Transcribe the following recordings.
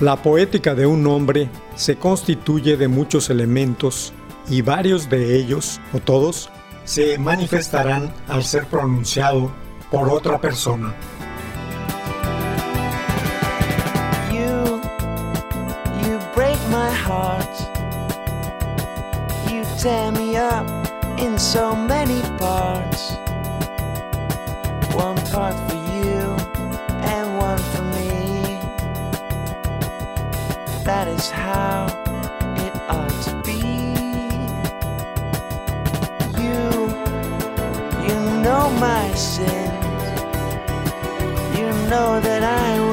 La poética de un hombre se constituye de muchos elementos y varios de ellos, o todos, se manifestarán al ser pronunciado por otra persona. Tear me up in so many parts. Know my sins. You know that I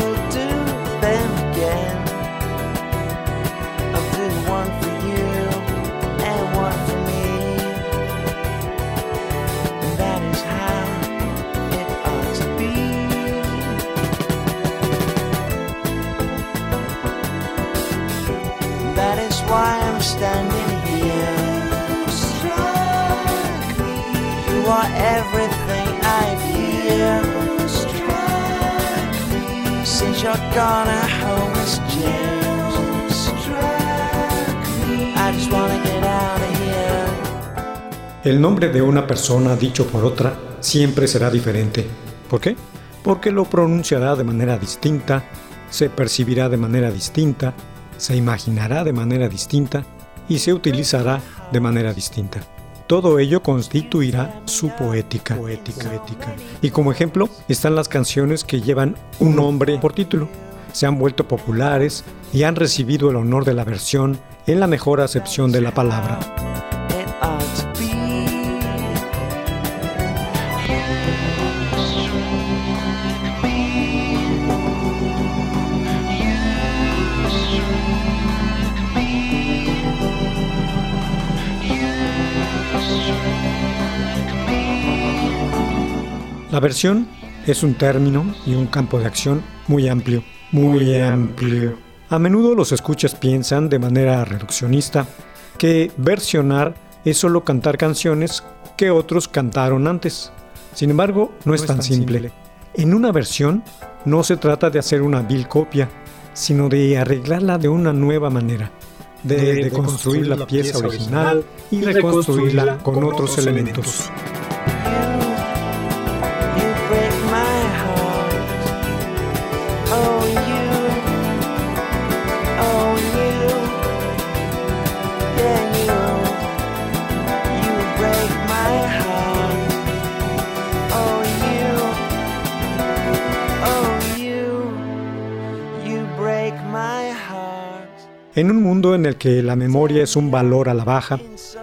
El nombre de una persona dicho por otra siempre será diferente. ¿Por qué? Porque lo pronunciará de manera distinta, se percibirá de manera distinta, se imaginará de manera distinta y se utilizará de manera distinta. Todo ello constituirá su poética. poética. poética. Y como ejemplo están las canciones que llevan un nombre por título. Se han vuelto populares y han recibido el honor de la versión en la mejor acepción de la palabra. La versión es un término y un campo de acción muy amplio, muy amplio. A menudo los escuchas piensan de manera reduccionista que versionar es solo cantar canciones que otros cantaron antes. Sin embargo, no, es, tan, simple. En una versión no se trata de hacer una vil copia, sino de arreglarla de una nueva manera, de, de construir la pieza original y reconstruirla con otros elementos. En un mundo en el que la memoria es un valor a la baja,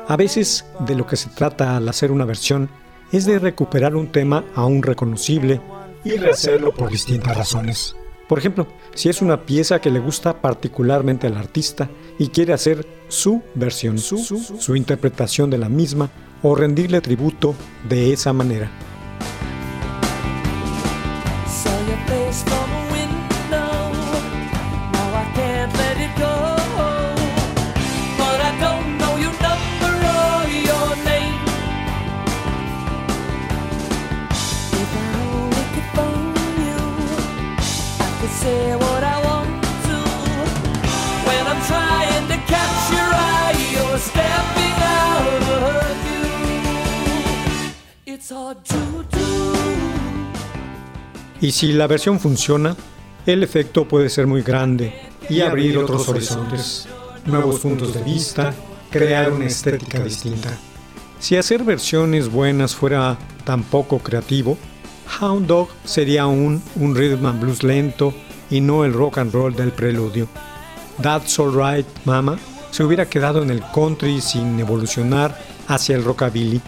a veces de lo que se trata al hacer una versión es de recuperar un tema aún reconocible y rehacerlo por distintas razones. Por ejemplo, si es una pieza que le gusta particularmente al artista y quiere hacer su versión, su, su interpretación de la misma o rendirle tributo de esa manera. Y si la versión funciona, el efecto puede ser muy grande y abrir otros horizontes, nuevos puntos de vista, crear una estética distinta. Si hacer versiones buenas fuera tan poco creativo, Hound Dog sería un, un rhythm and blues lento y no el rock and roll del preludio. That's Alright Mama se hubiera quedado en el country sin evolucionar hacia el rockabilly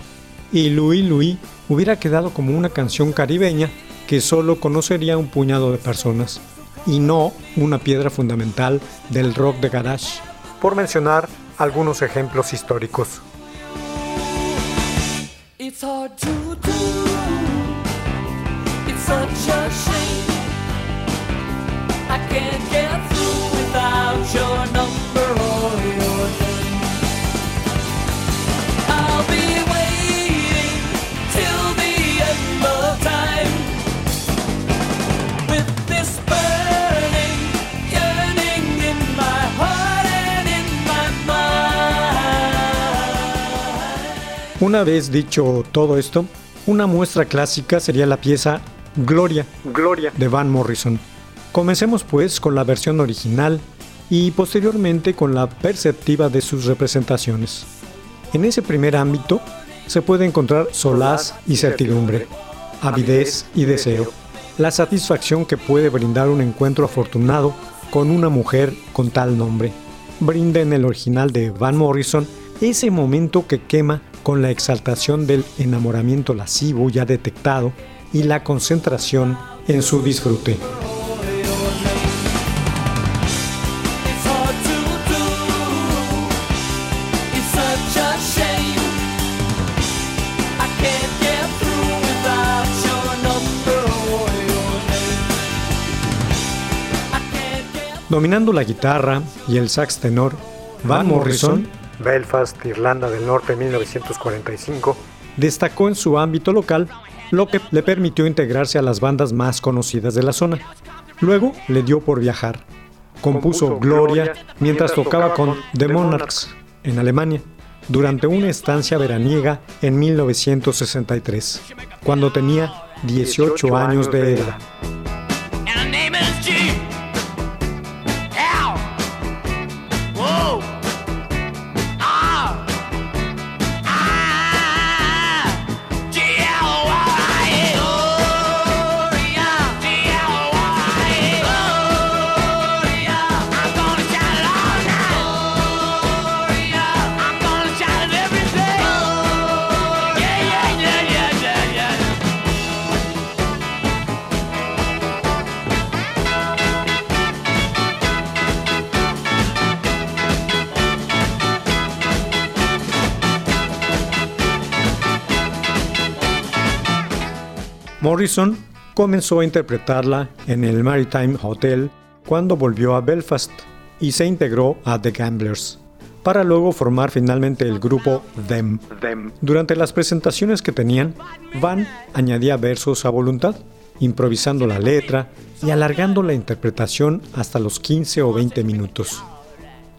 y Louis Louis hubiera quedado como una canción caribeña que solo conocería un puñado de personas y no una piedra fundamental del rock de garage, por mencionar algunos ejemplos históricos. Una vez dicho todo esto, una muestra clásica sería la pieza Gloria, Gloria de Van Morrison. Comencemos pues con la versión original y posteriormente con la perceptiva de sus representaciones. En ese primer ámbito se puede encontrar solaz y certidumbre, avidez y deseo, la satisfacción que puede brindar un encuentro afortunado con una mujer con tal nombre. Brinda en el original de Van Morrison ese momento que quema con la exaltación del enamoramiento lascivo ya detectado y la concentración en su disfrute. Dominando la guitarra y el sax tenor, Van Morrison, Belfast, Irlanda del Norte 1945, destacó en su ámbito local, lo que le permitió integrarse a las bandas más conocidas de la zona. Luego le dio por viajar. Compuso Gloria mientras tocaba con The Monarchs en Alemania durante una estancia veraniega en 1963, cuando tenía 18 años de edad. Morrison comenzó a interpretarla en el Maritime Hotel cuando volvió a Belfast y se integró a The Gamblers, para luego formar finalmente el grupo Them. Durante las presentaciones que tenían, Van añadía versos a voluntad, improvisando la letra y alargando la interpretación hasta los 15 o 20 minutos.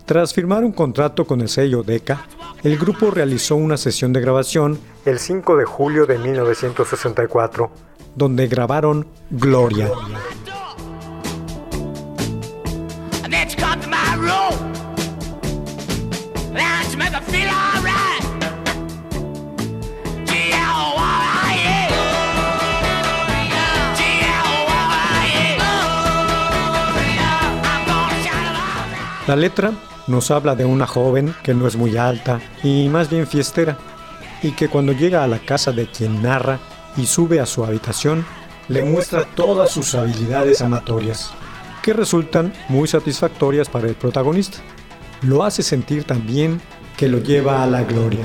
Tras firmar un contrato con el sello Decca, el grupo realizó una sesión de grabación el 5 de julio de 1964, donde grabaron Gloria. All night. La letra nos habla de una joven que no es muy alta y más bien fiestera, y que cuando llega a la casa de quien narra y sube a su habitación, le muestra todas sus habilidades amatorias, que resultan muy satisfactorias para el protagonista. Lo hace sentir tan bien que lo lleva a la gloria.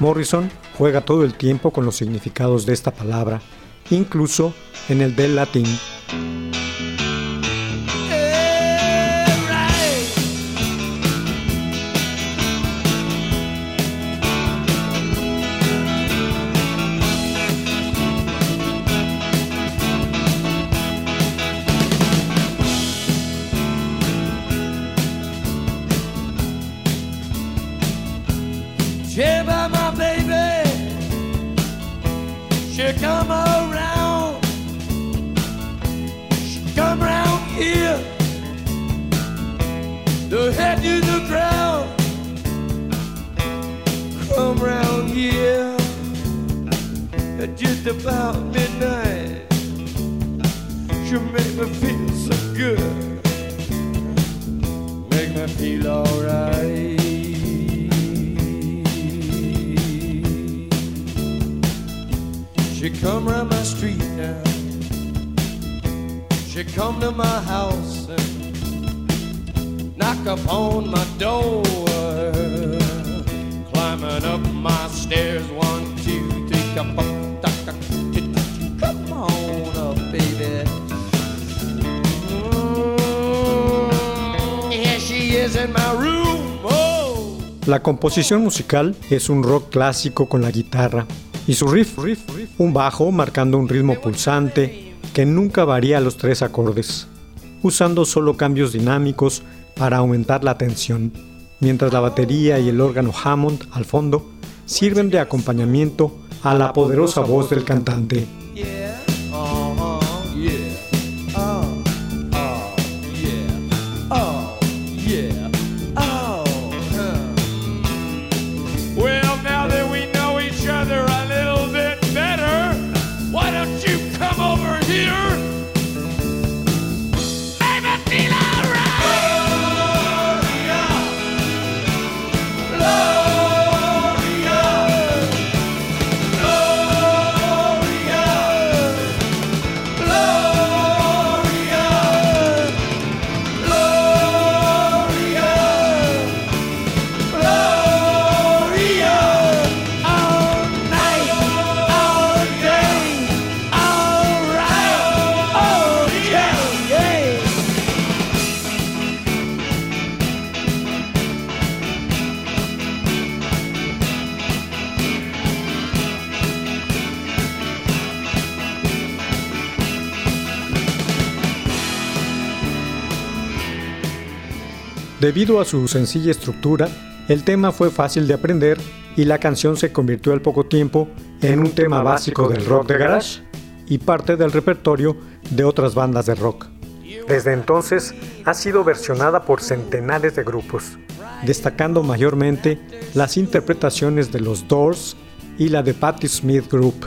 Morrison juega todo el tiempo con los significados de esta palabra, incluso en el del latín. Just about midnight. She make me feel so good. Make me feel alright. She come round my street now. She come to my house and knock upon my door. Climbing up my stairs, one, two, three, come up, Mm. Oh. La composición musical es un rock clásico con la guitarra y su riff, un bajo marcando un ritmo pulsante que nunca varía los tres acordes, usando solo cambios dinámicos para aumentar la tensión, mientras la batería y el órgano Hammond al fondo sirven de acompañamiento a la poderosa voz del cantante. Debido a su sencilla estructura, el tema fue fácil de aprender y la canción se convirtió al poco tiempo en un tema básico del rock de garage y parte del repertorio de otras bandas de rock. Desde entonces ha sido versionada por centenares de grupos, destacando mayormente las interpretaciones de los Doors y la de Patti Smith Group.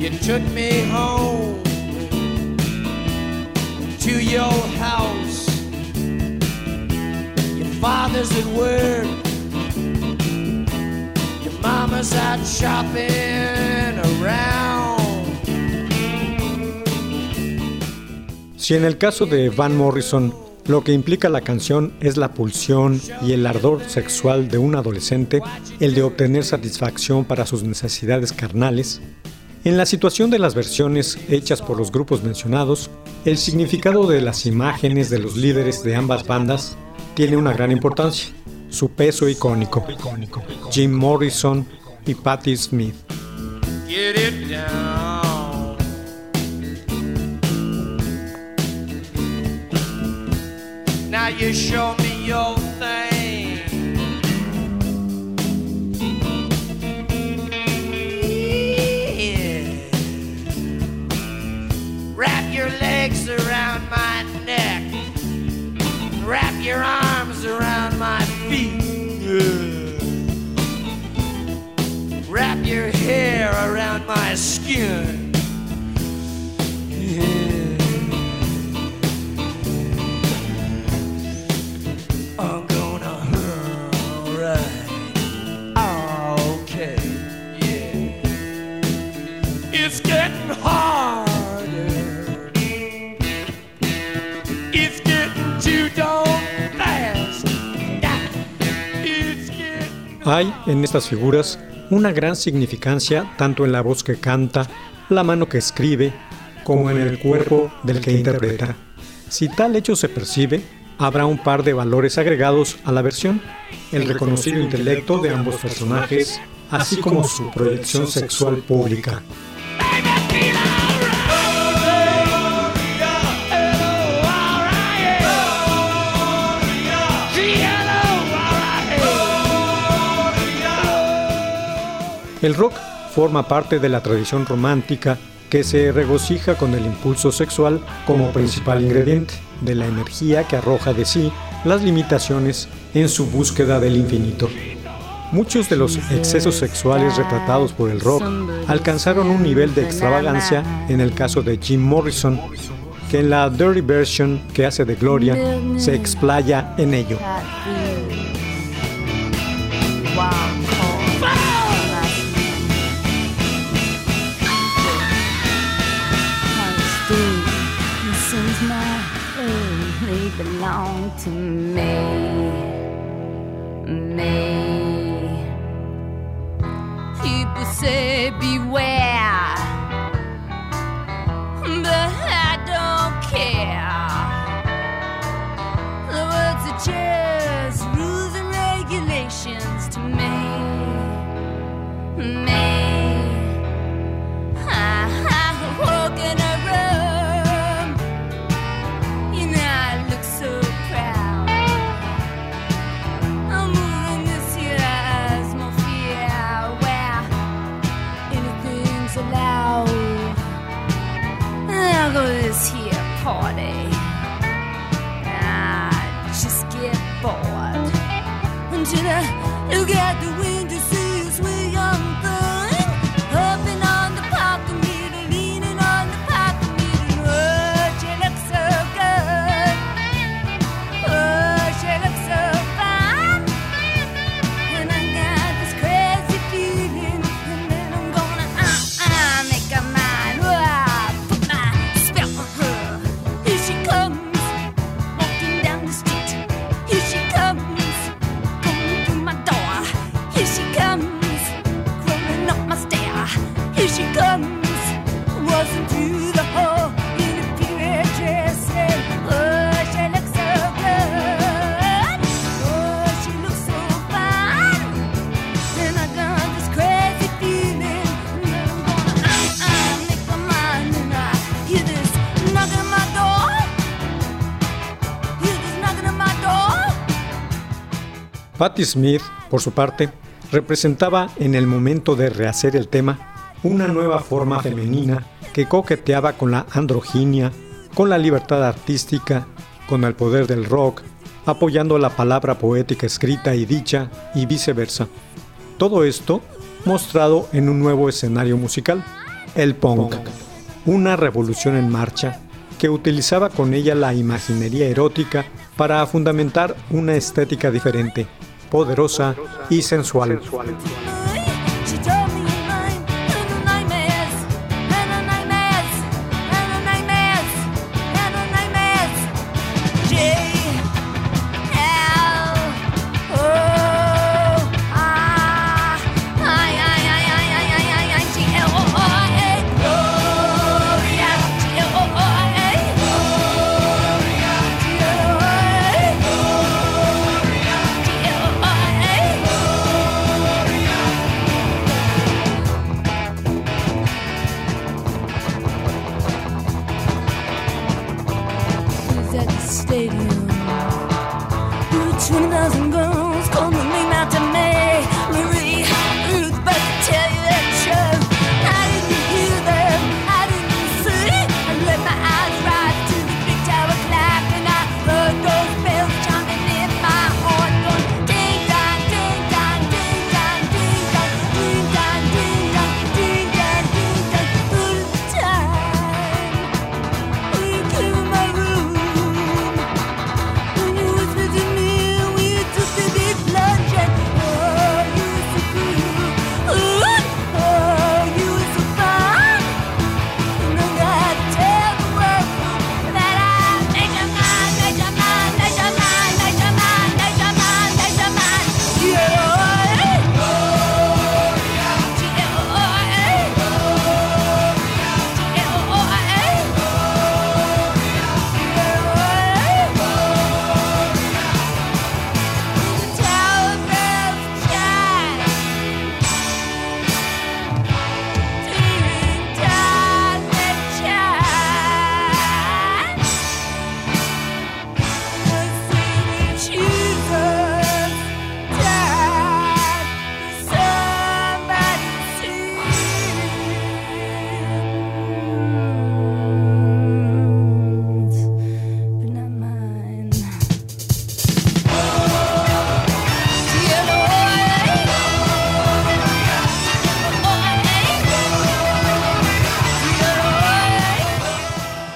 You took me home to your house. Your father's at work. Your mama's out shopping around. Si en el caso de Van Morrison lo que implica la canción es la pulsión y el ardor sexual de un adolescente, el de obtener satisfacción para sus necesidades carnales, en la situación de las versiones hechas por los grupos mencionados, el significado de las imágenes de los líderes de ambas bandas tiene una gran importancia, su peso icónico, Jim Morrison y Patti Smith. Your arms around my feet. Wrap your hair around my skin. Hay en estas figuras una gran significancia tanto en la voz que canta, la mano que escribe, como en el cuerpo del que interpreta. Si tal hecho se percibe, habrá un par de valores agregados a la versión, el reconocido intelecto de ambos personajes, así como su proyección sexual pública. El rock forma parte de la tradición romántica que se regocija con el impulso sexual como principal ingrediente de la energía que arroja de sí las limitaciones en su búsqueda del infinito. Muchos de los excesos sexuales retratados por el rock alcanzaron un nivel de extravagancia en el caso de Jim Morrison, que en la Dirty Version que hace de Gloria se explaya en ello. belong to me, me. People say beware. you got the wind. Patti Smith, por su parte, representaba en el momento de rehacer el tema una nueva forma femenina que coqueteaba con la androginia, con la libertad artística, con el poder del rock, apoyando la palabra poética escrita y dicha y viceversa. Todo esto mostrado en un nuevo escenario musical, el punk, una revolución en marcha que utilizaba con ella la imaginería erótica para fundamentar una estética diferente, poderosa y sensual.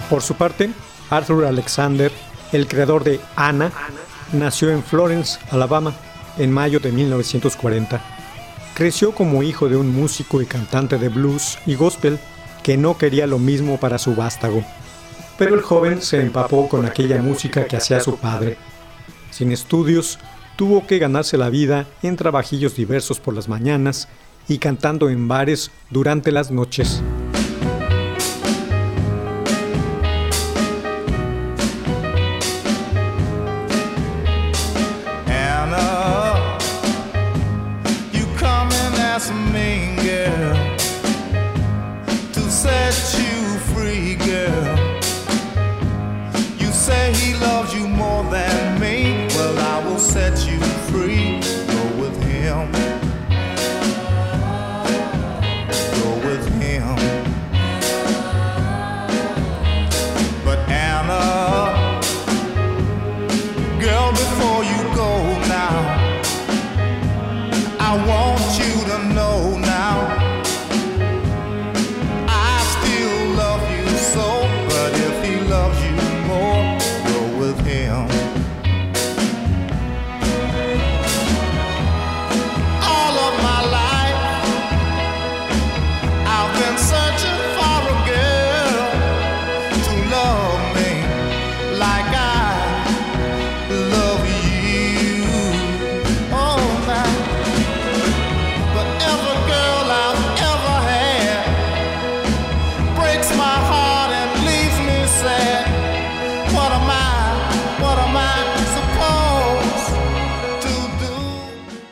Por su parte, Arthur Alexander, el creador de Anna, nació en Florence, Alabama, en mayo de 1940. Creció como hijo de un músico y cantante de blues y gospel que no quería lo mismo para su vástago. Pero el joven se empapó con aquella música que hacía su padre. Sin estudios, tuvo que ganarse la vida en trabajillos diversos por las mañanas y cantando en bares durante las noches.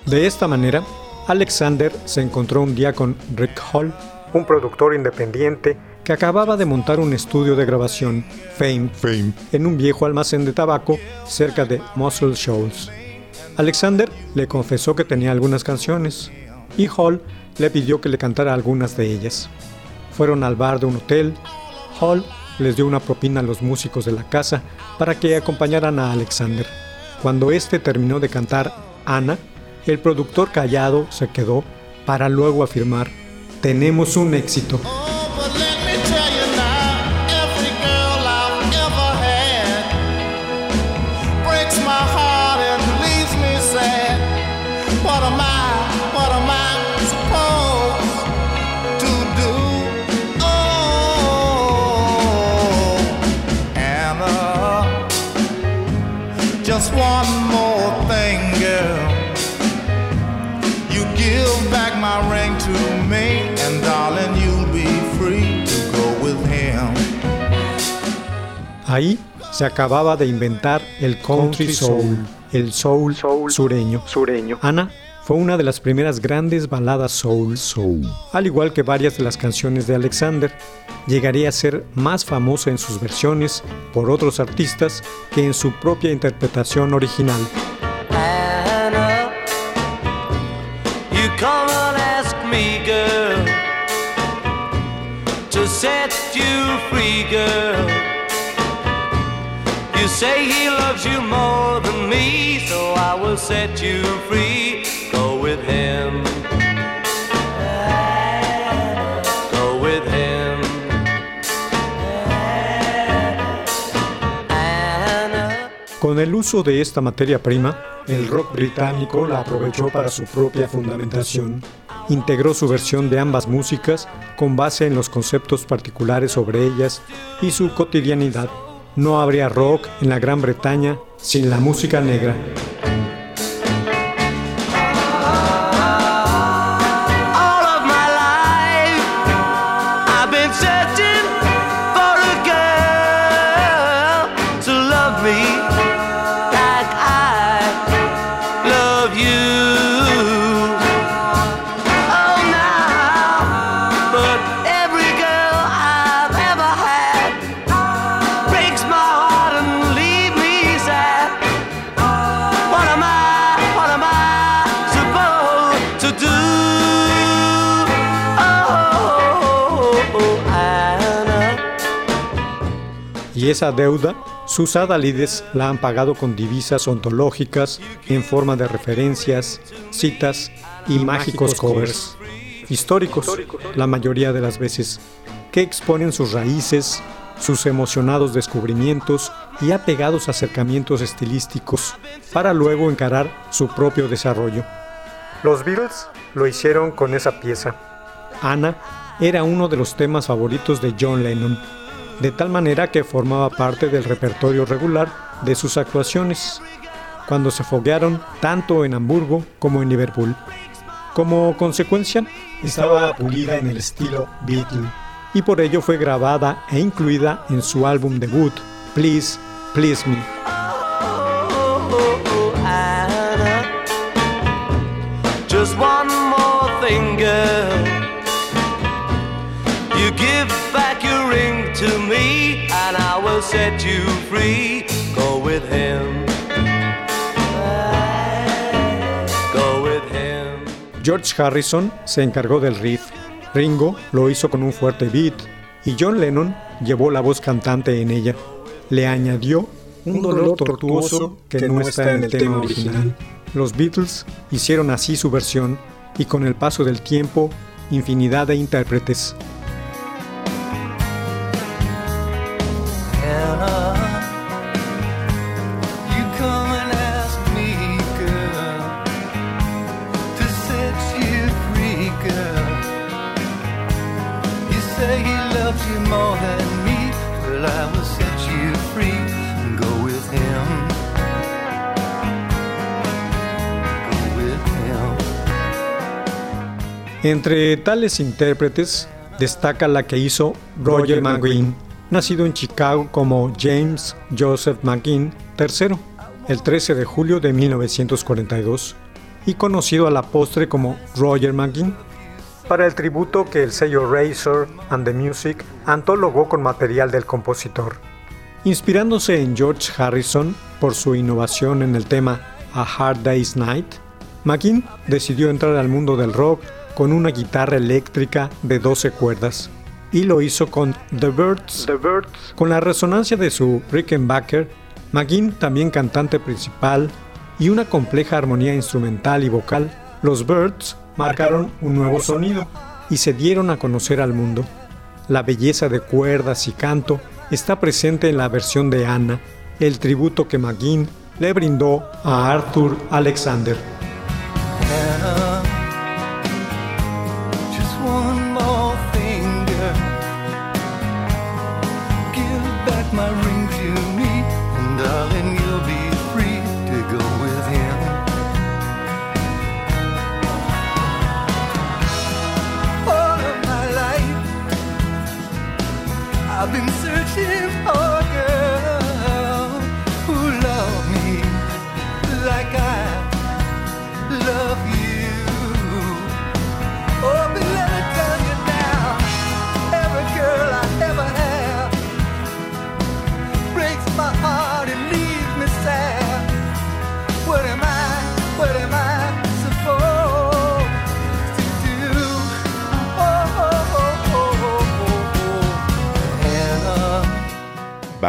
De esta manera, Alexander se encontró un día con Rick Hall, un productor independiente que acababa de montar un estudio de grabación, Fame, en un viejo almacén de tabaco cerca de Muscle Shoals. Alexander le confesó que tenía algunas canciones y Hall le pidió que le cantara algunas de ellas. Fueron al bar de un hotel. Hall les dio una propina a los músicos de la casa para que acompañaran a Alexander. Cuando este terminó de cantar Ana, el productor callado se quedó para luego afirmar, tenemos un éxito. My ring to me, and darling, you'll be free to go with him. Ahí se acababa de inventar el country soul, el soul, sureño. Ana fue una de las primeras grandes baladas soul, soul. Al igual que varias de las canciones de Alexander, llegaría a ser más famosa en sus versiones por otros artistas que en su propia interpretación original. To set you free, girl. You say he loves you more than me, so I will set you free. Go with him. Go with him. Anna. Con el uso de esta materia prima, el rock británico la aprovechó para su propia fundamentación. Integró su versión de ambas músicas con base en los conceptos particulares sobre ellas y su cotidianidad. No habría rock en la Gran Bretaña sin la música negra. Y esa deuda, sus adalides la han pagado con divisas ontológicas en forma de referencias, citas y mágicos covers. Históricos, la mayoría de las veces, que exponen sus raíces, sus emocionados descubrimientos y apegados acercamientos estilísticos para luego encarar su propio desarrollo. Los Beatles lo hicieron con esa pieza. Anna era uno de los temas favoritos de John Lennon, de tal manera que formaba parte del repertorio regular de sus actuaciones, cuando se foguearon tanto en Hamburgo como en Liverpool. Como consecuencia, estaba pulida en el estilo Beatle y por ello fue grabada e incluida en su álbum debut, Please, Please Me. Back your ring to me, and I will set you free. Go with him. Go with him. George Harrison se encargó del riff, Ringo lo hizo con un fuerte beat y John Lennon llevó la voz cantante en ella. Le añadió un dolor tortuoso que no está en el tema original. Los Beatles hicieron así su versión y con el paso del tiempo, infinidad de intérpretes. Say he loves you more than me, you free. Entre tales intérpretes destaca la que hizo Roger McGuinn, nacido en Chicago como James Joseph McGuinn III, el 13 de julio de 1942, y conocido a la postre como Roger McGuinn, para el tributo que el sello Razor and the Music antologó con material del compositor. Inspirándose en George Harrison por su innovación en el tema A Hard Day's Night, McGuinn decidió entrar al mundo del rock con una guitarra eléctrica de 12 cuerdas y lo hizo con The Birds. Con la resonancia de su Rickenbacker, McGuinn, también cantante principal, y una compleja armonía instrumental y vocal, los Birds marcaron un nuevo sonido y se dieron a conocer al mundo. La belleza de cuerdas y canto está presente en la versión de Anna, el tributo que McGuinn le brindó a Arthur Alexander.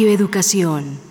Radio Educación.